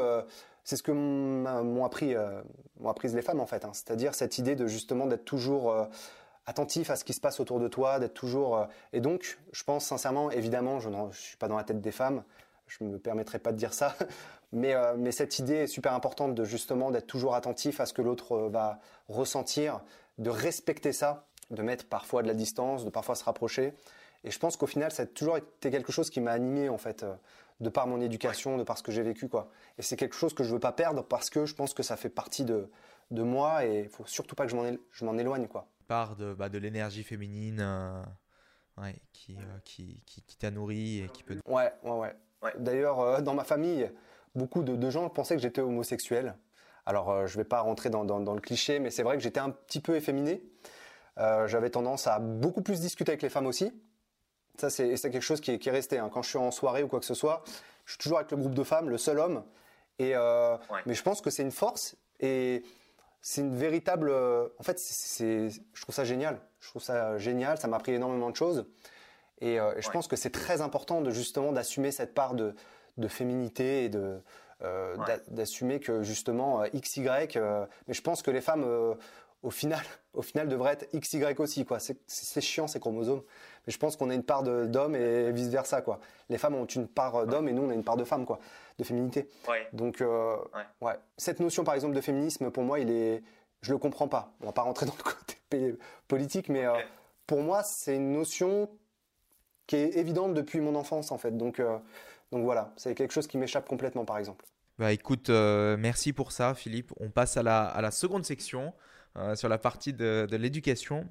c'est ce que m'ont appris, euh, les femmes en fait. Hein. C'est-à-dire cette idée de justement d'être toujours euh, attentif à ce qui se passe autour de toi, d'être toujours. Euh, et donc, je pense sincèrement, évidemment, je ne suis pas dans la tête des femmes, je me permettrai pas de dire ça, *laughs* mais, mais cette idée est super importante de justement d'être toujours attentif à ce que l'autre va ressentir, de respecter ça, de mettre parfois de la distance, de parfois se rapprocher. Et je pense qu'au final, ça a toujours été quelque chose qui m'a animé en fait de par mon éducation, de par ce que j'ai vécu, quoi. Et c'est quelque chose que je veux pas perdre parce que je pense que ça fait partie de, de moi et il faut surtout pas que je m'en éloigne, quoi. part de, bah, de l'énergie féminine ouais, qui, qui, qui, qui t'a nourri et qui peut. Ouais, ouais, ouais. D'ailleurs, dans ma famille, beaucoup de, de, gens pensaient que j'étais homosexuel. Alors, je ne vais pas rentrer dans, dans, dans le cliché, mais c'est vrai que j'étais un petit peu efféminé. J'avais tendance à beaucoup plus discuter avec les femmes aussi. Ça, c'est quelque chose qui est, qui est resté. Hein. Quand je suis en soirée ou quoi que ce soit, je suis toujours avec le groupe de femmes, le seul homme. Et euh, mais je pense que c'est une force et c'est une véritable. Euh, en fait, c'est, je trouve ça génial. Je trouve ça génial. Ça m'a appris énormément de choses. Et, euh, je pense que c'est très important de justement d'assumer cette part de, de féminité et de d'assumer que justement XY. mais je pense que les femmes au final, *laughs* au final devraient être XY aussi. Quoi. C'est, chiant ces chromosomes. Mais je pense qu'on a une part d'homme et vice versa. Quoi. Les femmes ont une part d'homme et nous on a une part de femme, quoi, de féminité. Donc, euh, ouais. Cette notion par exemple de féminisme, pour moi, il est, je le comprends pas. On va pas rentrer *laughs* dans le côté politique, mais euh, pour moi, c'est une notion qui est évidente depuis mon enfance en fait. Donc, euh, donc voilà, c'est quelque chose qui m'échappe complètement par exemple. Bah écoute, merci pour ça Philippe. On passe à la, à la seconde section. Euh, sur la partie de, l'éducation.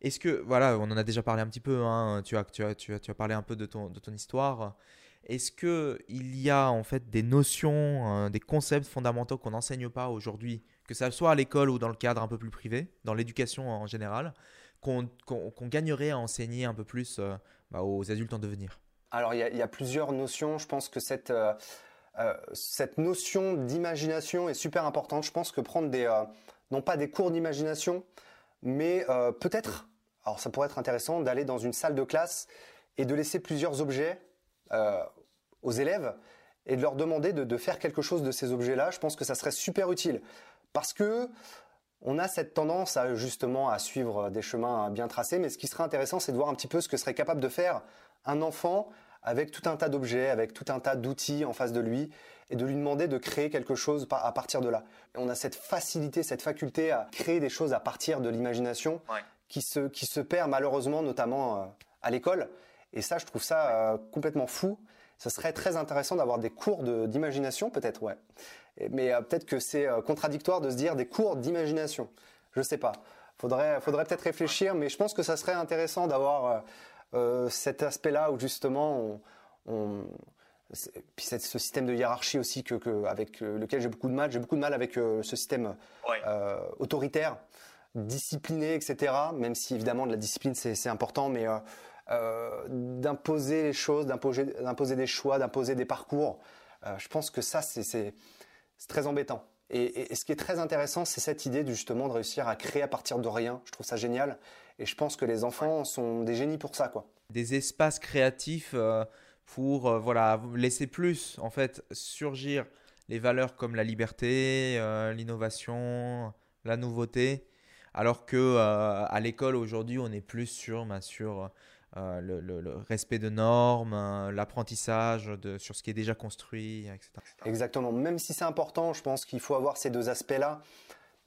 Est-ce que, voilà, on en a déjà parlé un petit peu, hein, tu, as, tu, as, tu, as, tu as parlé un peu de ton, de ton histoire. Est-ce qu'il y a en fait des notions, euh, des concepts fondamentaux qu'on n'enseigne pas aujourd'hui, que ce soit à l'école ou dans le cadre un peu plus privé, dans l'éducation en général, qu'on gagnerait à enseigner un peu plus euh, bah, aux adultes en devenir? Alors il y, a plusieurs notions. Je pense que cette, cette notion d'imagination est super importante. Je pense que prendre des non pas des cours d'imagination, mais euh, peut-être, alors ça pourrait être intéressant d'aller dans une salle de classe et de laisser plusieurs objets euh, aux élèves et de leur demander de, faire quelque chose de ces objets-là. Je pense que ça serait super utile parce que on a cette tendance à justement à suivre des chemins bien tracés, mais ce qui serait intéressant, c'est de voir un petit peu ce que serait capable de faire un enfant avec tout un tas d'objets, avec tout un tas d'outils en face de lui, et de lui demander de créer quelque chose à partir de là. On a cette facilité, cette faculté à créer des choses à partir de l'imagination qui, se, qui se perd malheureusement notamment euh, à l'école. Et ça, je trouve ça euh, complètement fou. Ce serait très intéressant d'avoir des cours d'imagination, peut-être, ouais. Mais euh, peut-être que c'est contradictoire de se dire des cours d'imagination. Je sais pas. Faudrait, faudrait peut-être réfléchir, mais je pense que ça serait intéressant d'avoir cet aspect-là où justement on puis ce système de hiérarchie aussi que, avec euh, lequel j'ai beaucoup de mal. J'ai beaucoup de mal avec euh, ce système euh, autoritaire, discipliné, etc. Même si évidemment de la discipline c'est important, mais d'imposer les choses, d'imposer des choix, d'imposer des parcours. je pense que ça c'est très embêtant. Et, ce qui est très intéressant, c'est cette idée justement de réussir à créer à partir de rien. Je trouve ça génial. Et je pense que les enfants sont des génies pour ça, quoi. Des espaces créatifs pour euh, voilà, laisser plus en fait surgir les valeurs comme la liberté, euh, l'innovation, la nouveauté, alors que euh, à l'école aujourd'hui on est plus sur, bah, sur le, respect de normes, l'apprentissage sur ce qui est déjà construit, etc. Exactement. Même si c'est important, je pense qu'il faut avoir ces deux aspects-là,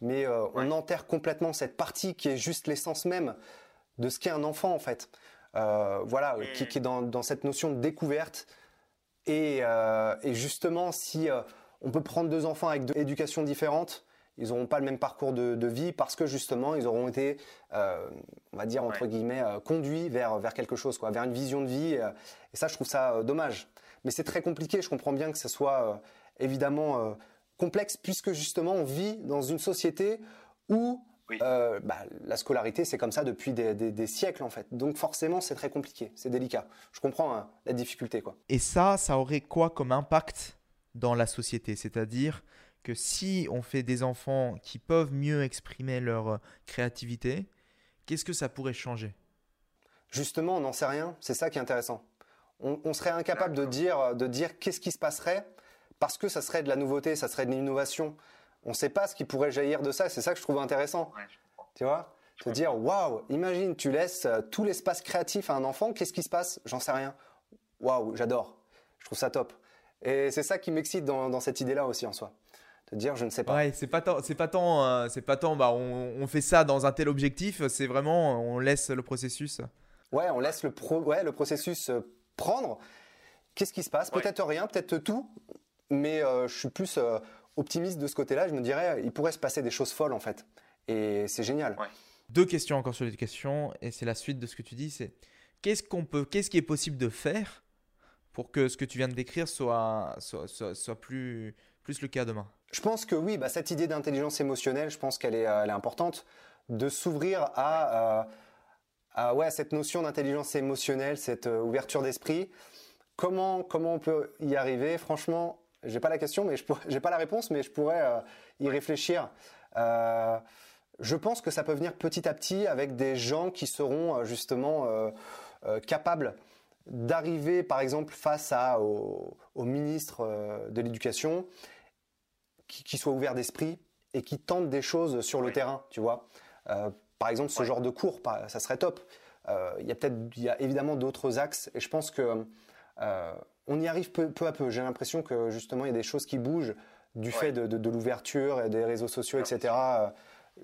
mais on enterre complètement cette partie qui est juste l'essence même de ce qu'est un enfant en fait. Euh, voilà, qui, est dans, cette notion de découverte. Et, euh, justement, si euh, on peut prendre deux enfants avec deux éducations différentes, ils n'auront pas le même parcours de, vie parce que justement, ils auront été, on va dire entre guillemets, conduits vers vers quelque chose, quoi, vers une vision de vie. et ça, je trouve ça dommage. Mais c'est très compliqué. Je comprends bien que ce soit évidemment complexe puisque justement, on vit dans une société où euh, bah, la scolarité, c'est comme ça depuis des, siècles en fait. Donc forcément, c'est très compliqué, c'est délicat. Je comprends hein, la difficulté. quoi. Et ça, ça aurait quoi comme impact dans la société? C'est-à-dire que si on fait des enfants qui peuvent mieux exprimer leur euh, créativité, qu'est-ce que ça pourrait changer? Justement, on n'en sait rien. C'est ça qui est intéressant. On, serait incapable de dire, de dire qu'est-ce qui se passerait parce que ça serait de la nouveauté, ça serait de l'innovation on ne sait pas ce qui pourrait jaillir de ça. C'est ça que je trouve intéressant. tu vois? Te dire, waouh, imagine, tu laisses euh, tout l'espace créatif à un enfant, qu'est-ce qui se passe? J'en sais rien. Waouh, j'adore. Je trouve ça top. Et c'est ça qui m'excite dans, cette idée-là aussi en soi. Te dire, je ne sais pas. Ouais, c'est pas tant, c'est pas tant, euh, c'est pas tant. Bah, on, fait ça dans un tel objectif. C'est vraiment, on laisse le processus. Ouais, on laisse le pro, ouais, le processus euh, prendre. Qu'est-ce qui se passe? Peut-être rien, peut-être tout. Mais je suis plus optimiste de ce côté-là, je me dirais, il pourrait se passer des choses folles en fait. Et c'est génial. Deux questions encore sur l'éducation, et c'est la suite de ce que tu dis, c'est qu'est-ce qu'on peut, qu'est-ce qui est possible de faire pour que ce que tu viens de décrire soit, soit, soit, plus, le cas demain Je pense que oui, bah, cette idée d'intelligence émotionnelle, je pense qu'elle est, est importante, de s'ouvrir à, à, ouais, cette notion d'intelligence émotionnelle, cette euh, ouverture d'esprit. Comment, comment on peut y arriver? Franchement, j'ai pas la question, mais je *laughs* j'ai pas la réponse, mais je pourrais euh, y réfléchir. Euh, je pense que ça peut venir petit à petit avec des gens qui seront euh, justement euh, euh, capables d'arriver, par exemple, face à, au, ministre de l'Éducation, qui, soit ouvert d'esprit et qui tente des choses sur le terrain, tu vois. par exemple, ce genre de cours, ça serait top. Il y a peut-être, il y a évidemment d'autres axes, et je pense que on y arrive peu, à peu. J'ai l'impression que justement, il y a des choses qui bougent du fait de, de l'ouverture et des réseaux sociaux, etc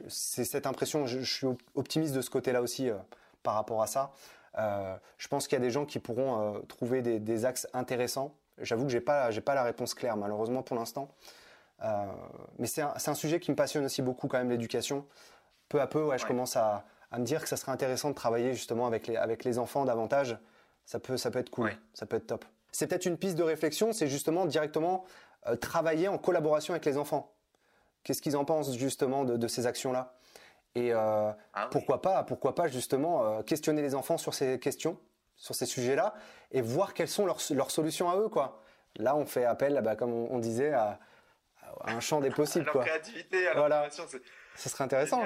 c'est cette impression, je, suis optimiste de ce côté-là aussi euh, par rapport à ça. Euh, je pense qu'il y a des gens qui pourront euh, trouver des, axes intéressants. J'avoue que j'ai pas, j'ai pas la réponse claire malheureusement pour l'instant. Mais c'est un, sujet qui me passionne aussi beaucoup quand même l'éducation. Peu à peu, ouais, je commence à, me dire que ça serait intéressant de travailler justement avec les, avec les enfants davantage. Ça peut, ça peut être cool, ça peut être top. C'est peut-être une piste de réflexion, c'est justement directement travailler en collaboration avec les enfants. Qu'est-ce qu'ils en pensent justement de, ces actions-là? Et euh, ah pourquoi pas, pourquoi pas justement euh, questionner les enfants sur ces questions, sur ces sujets-là, et voir quelles sont leurs, solutions à eux, quoi. Là, on fait appel, bah, comme on, disait, à, un champ des *laughs* possibles, à quoi. créativité, à voilà. Ça serait intéressant.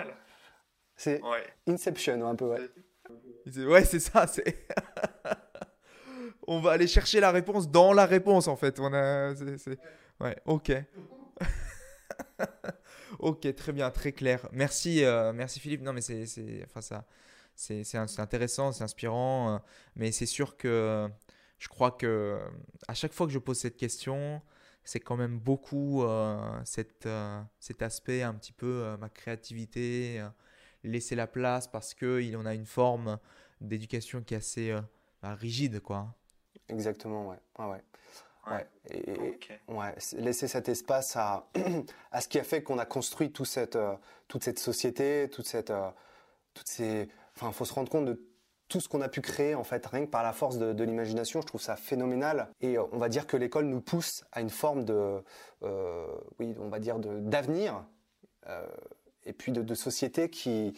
C'est Inception un peu, ouais. Ouais, c'est ça. C'est. *laughs* on va aller chercher la réponse dans la réponse, en fait. On a. Ouais, ok. *laughs* ok, très bien, très clair. Merci, euh, merci Philippe. Non, mais c'est, enfin ça, c'est, intéressant, c'est inspirant, euh, mais c'est sûr que je crois que à chaque fois que je pose cette question, c'est quand même beaucoup euh, cette, cet aspect un petit peu ma créativité, laisser la place parce que il en a une forme d'éducation qui est assez bah, rigide, quoi. Exactement, ouais. ouais. Ouais. Et, ouais, laisser cet espace à, *clears throat* à ce qui a fait qu'on a construit tout cette, euh, toute cette société, toute cette, euh, toutes ces. Enfin, faut se rendre compte de tout ce qu'on a pu créer en fait, rien que par la force de, l'imagination. Je trouve ça phénoménal. Et euh, on va dire que l'école nous pousse à une forme de, oui, on va dire d'avenir, et puis de, société qui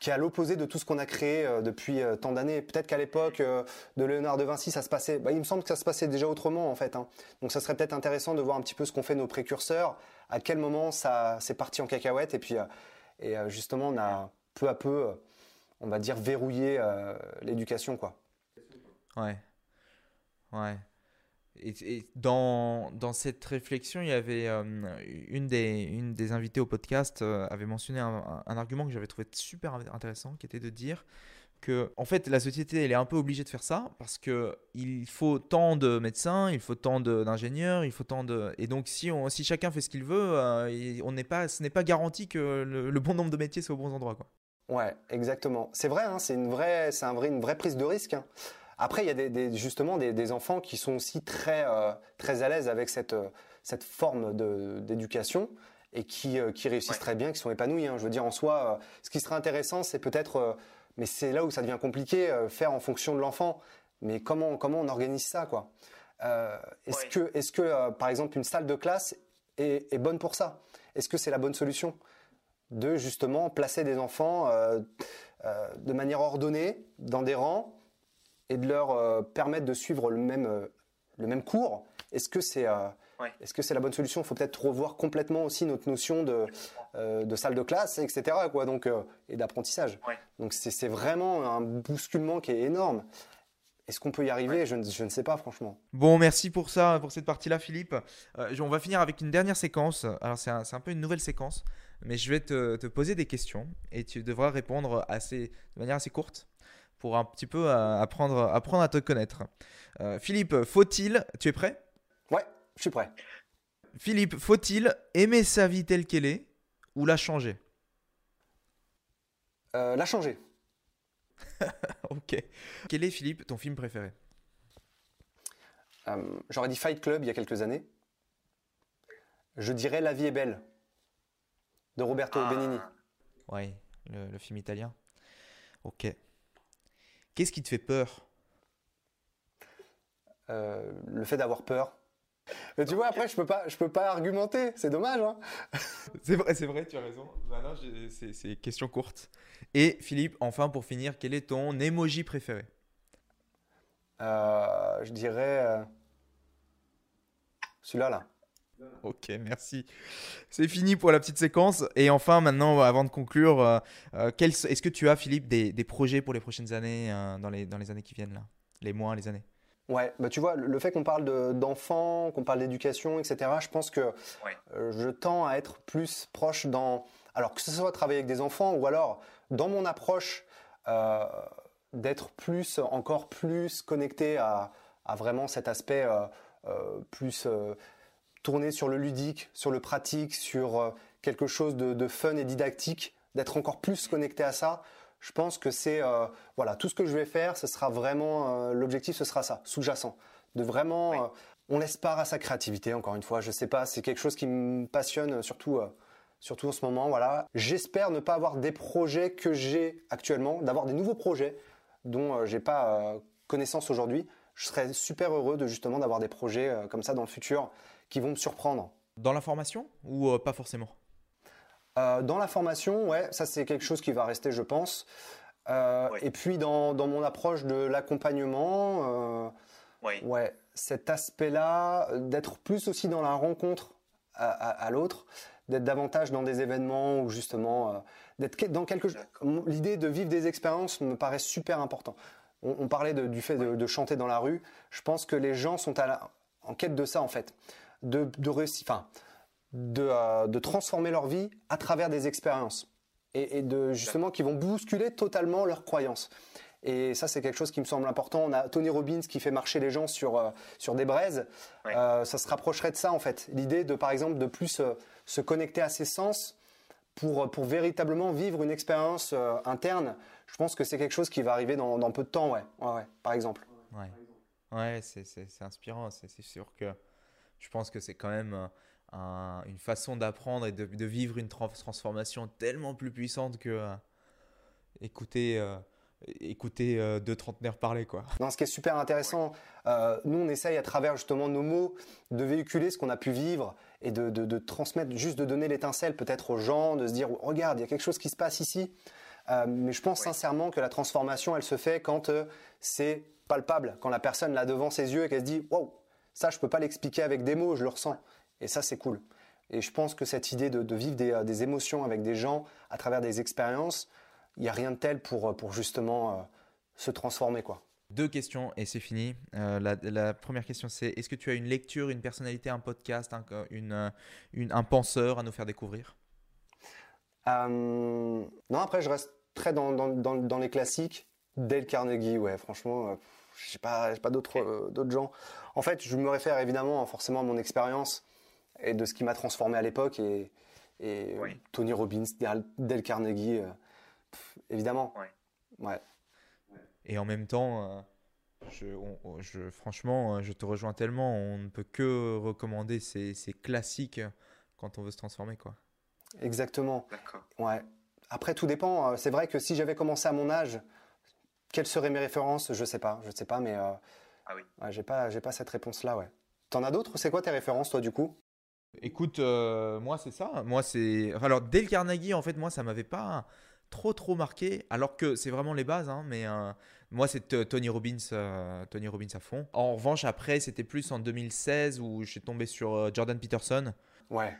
qui est à l'opposé de tout ce qu'on a créé euh, depuis euh, tant d'années. Peut-être qu'à l'époque euh, de Léonard de Vinci, ça se passait. Bah, il me semble que ça se passait déjà autrement en fait. Hein. Donc ça serait peut-être intéressant de voir un petit peu ce qu'ont fait nos précurseurs, à quel moment ça c'est parti en cacahuète, et puis et justement on a peu à peu, on va dire verrouillé l'éducation quoi. Ouais, ouais. Et, dans, dans, cette réflexion, il y avait euh, une, des, une des invitées au podcast euh, avait mentionné un, argument que j'avais trouvé super intéressant, qui était de dire que en fait la société elle est un peu obligée de faire ça parce que il faut tant de médecins, il faut tant d'ingénieurs, il faut tant de et donc si on, si chacun fait ce qu'il veut, euh, on n'est pas ce n'est pas garanti que le, bon nombre de métiers soit aux bons endroits quoi. Ouais, exactement. C'est vrai, hein, c'est une vraie, c'est un vrai, une vraie prise de risque. Hein. Après, il y a des, justement des, enfants qui sont aussi très, euh, très à l'aise avec cette, euh, cette forme d'éducation et qui, euh, qui réussissent très bien, qui sont épanouis. Hein. Je veux dire, en soi, ce qui serait intéressant, c'est peut-être, mais c'est là où ça devient compliqué, faire en fonction de l'enfant. Mais comment, comment on organise ça, quoi? Est-ce que, est que par exemple, une salle de classe est, est bonne pour ça? Est-ce que c'est la bonne solution? De justement placer des enfants de manière ordonnée dans des rangs et de leur euh, permettre de suivre le même, euh, le même cours, est-ce que c'est euh, est-ce que c'est la bonne solution? Il faut peut-être revoir complètement aussi notre notion de, de salle de classe, etc. Quoi, donc, et d'apprentissage. Donc c'est vraiment un bousculement qui est énorme. Est-ce qu'on peut y arriver? Je ne, je, ne, sais pas, franchement. Bon, merci pour ça, pour cette partie-là, Philippe. on va finir avec une dernière séquence. Alors, c'est un, un, peu une nouvelle séquence, mais je vais te, te, poser des questions et tu devras répondre assez, de manière assez courte pour un petit peu euh, apprendre, apprendre à te connaître. Euh, Philippe, faut-il, tu es prêt? Ouais, je suis prêt. Philippe, faut-il aimer sa vie telle qu'elle est ou la changer? Euh, La changer. *laughs* ok. Quel est, Philippe, ton film préféré? J'aurais dit Fight Club il y a quelques années. Je dirais La vie est belle de Roberto ah. Benigni. Oui, le, film italien. Ok. Qu'est-ce qui te fait peur? Le fait d'avoir peur. Mais tu vois, après, je peux pas, je peux pas argumenter. C'est dommage. Hein *laughs* c'est vrai, c'est vrai, tu as raison. Bah c'est question courte. Et Philippe, enfin pour finir, quel est ton emoji préféré? Je dirais celui-là là. Ok, merci. C'est fini pour la petite séquence. Et enfin, maintenant, avant de conclure, euh, euh, est-ce que tu as, Philippe, des, projets pour les prochaines années, euh, dans, les, dans les années qui viennent, là? Les mois, les années? Ouais, bah tu vois, le fait qu'on parle d'enfants, qu'on parle d'éducation, etc., je pense que je tends à être plus proche dans. Alors, que ce soit travailler avec des enfants ou alors dans mon approche, d'être plus, encore plus connecté à, à vraiment cet aspect plus tourner sur le ludique, sur le pratique, sur euh, quelque chose de, fun et didactique, d'être encore plus connecté à ça. Je pense que c'est euh, voilà tout ce que je vais faire, ce sera vraiment euh, l'objectif, ce sera ça, sous-jacent, de vraiment on laisse part à sa créativité. Encore une fois, je sais pas, c'est quelque chose qui me passionne surtout surtout en ce moment. Voilà, j'espère ne pas avoir des projets que j'ai actuellement, d'avoir des nouveaux projets dont j'ai pas connaissance aujourd'hui. Je serais super heureux de justement d'avoir des projets comme ça dans le futur qui vont me surprendre. Dans la formation ou euh, pas forcément? Euh, Dans la formation, ouais, ça c'est quelque chose qui va rester, je pense. Euh, et puis dans, dans, mon approche de l'accompagnement, ouais, cet aspect-là, d'être plus aussi dans la rencontre à, l'autre, d'être davantage dans des événements ou justement d'être dans quelque l'idée de vivre des expériences me paraît super important. On, parlait du fait de, de, chanter dans la rue. Je pense que les gens sont à la, en quête de ça en fait de, de réussir, enfin, de, euh, de, transformer leur vie à travers des expériences et, de justement qui vont bousculer totalement leurs croyances. Et ça, c'est quelque chose qui me semble important. On a Tony Robbins qui fait marcher les gens sur, euh, sur des braises. Euh, ça se rapprocherait de ça, en fait. L'idée de, par exemple, de plus se connecter à ses sens pour, pour véritablement vivre une expérience interne. Je pense que c'est quelque chose qui va arriver dans, dans peu de temps, ouais. ouais, ouais par exemple. Ouais, ouais c'est inspirant. C'est sûr que je pense que c'est quand même une façon d'apprendre et de, vivre une transformation tellement plus puissante que euh, écouter, euh, écouter euh, deux trentenaires parler. Quoi. Non, ce qui est super intéressant, nous on essaye à travers justement nos mots de véhiculer ce qu'on a pu vivre et de, transmettre, juste de donner l'étincelle peut-être aux gens, de se dire regarde, il y a quelque chose qui se passe ici. mais je pense sincèrement que la transformation, elle se fait quand c'est palpable, quand la personne l'a devant ses yeux et qu'elle se dit wow, ça, je peux pas l'expliquer avec des mots, je le ressens. Et ça, c'est cool. Et je pense que cette idée de, vivre euh, des, émotions avec des gens à travers des expériences, il n'y a rien de tel pour, euh, pour justement euh, se transformer. quoi. Deux questions et c'est fini. la, première question, c'est est-ce que tu as une lecture, une personnalité, un podcast, un, une, un penseur à nous faire découvrir? Non, après, je reste très dans, dans, dans, les classiques. Dale Carnegie, ouais, franchement, je n'ai pas, pas d'autres d'autres gens. En fait, je me réfère évidemment forcément à mon expérience et de ce qui m'a transformé à l'époque et, Tony Robbins, Dale Carnegie, euh, évidemment. Ouais. Et en même temps, euh, je, franchement, euh, je te rejoins tellement. On ne peut que recommander ces, classiques quand on veut se transformer, quoi. Exactement. D'accord. Ouais. Après, tout dépend. C'est vrai que si j'avais commencé à mon âge, quelles seraient mes références? Je sais pas. Je sais pas, mais ah oui. j'ai pas, j'ai pas cette réponse-là, ouais. T'en as d'autres? C'est quoi tes références, toi, du coup? Écoute, euh, moi, c'est ça. Moi, c'est. alors, Dale Carnegie, en fait, moi, ça m'avait pas trop, trop marqué, alors que c'est vraiment les bases, hein, mais euh, moi, c'est Tony Robbins, euh, Tony Robbins à fond. En revanche, après, c'était plus en 2016 où j'ai tombé sur Jordan Peterson. Ouais.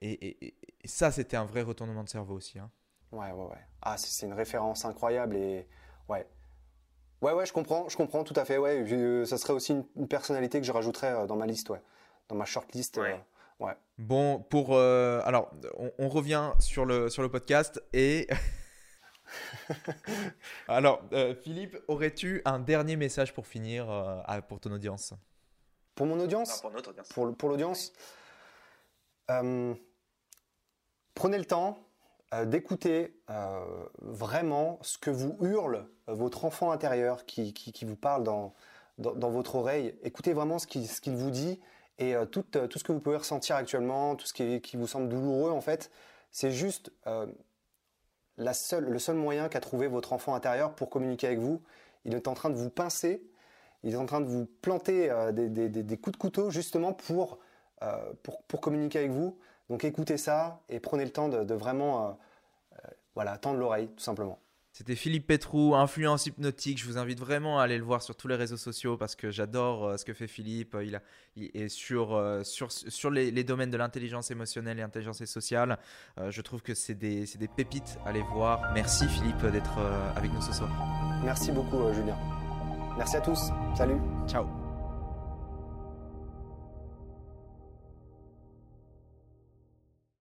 Et, ça, c'était un vrai retournement de cerveau aussi. Hein. Ouais, ouais, ouais. Ah, c'est une référence incroyable et ouais, Ouais, ouais, je comprends, je comprends tout à fait. Ouais, euh, ça serait aussi une, personnalité que je rajouterais euh, dans ma liste, ouais, dans ma shortlist. Ouais. Euh, ouais. Bon, pour alors, on, revient sur le sur le podcast et *laughs* alors, Philippe, aurais-tu un dernier message pour finir pour ton audience? Pour mon audience Pour notre audience. Pour, pour l'audience. prenez le temps d'écouter euh, vraiment ce que vous hurle euh, votre enfant intérieur qui, qui, vous parle dans, dans, votre oreille. Écoutez vraiment ce qu'il ce vous dit et tout, tout, ce que vous pouvez ressentir actuellement, tout ce qui, vous semble douloureux en fait, c'est juste la seule, le seul moyen qu'a trouvé votre enfant intérieur pour communiquer avec vous. Il est en train de vous pincer, il est en train de vous planter euh, des, coups de couteau justement pour, euh, pour, pour, communiquer avec vous. Donc écoutez ça et prenez le temps de, vraiment voilà, tendre l'oreille tout simplement. C'était Philippe Petrou, influence hypnotique. Je vous invite vraiment à aller le voir sur tous les réseaux sociaux parce que j'adore euh, ce que fait Philippe. Il, a, est sur, euh, sur, sur les, domaines de l'intelligence émotionnelle et l'intelligence sociale. Euh, je trouve que c'est des, des, pépites à aller voir. Merci Philippe d'être avec nous ce soir. Merci beaucoup Julien. Merci à tous. Salut. Ciao.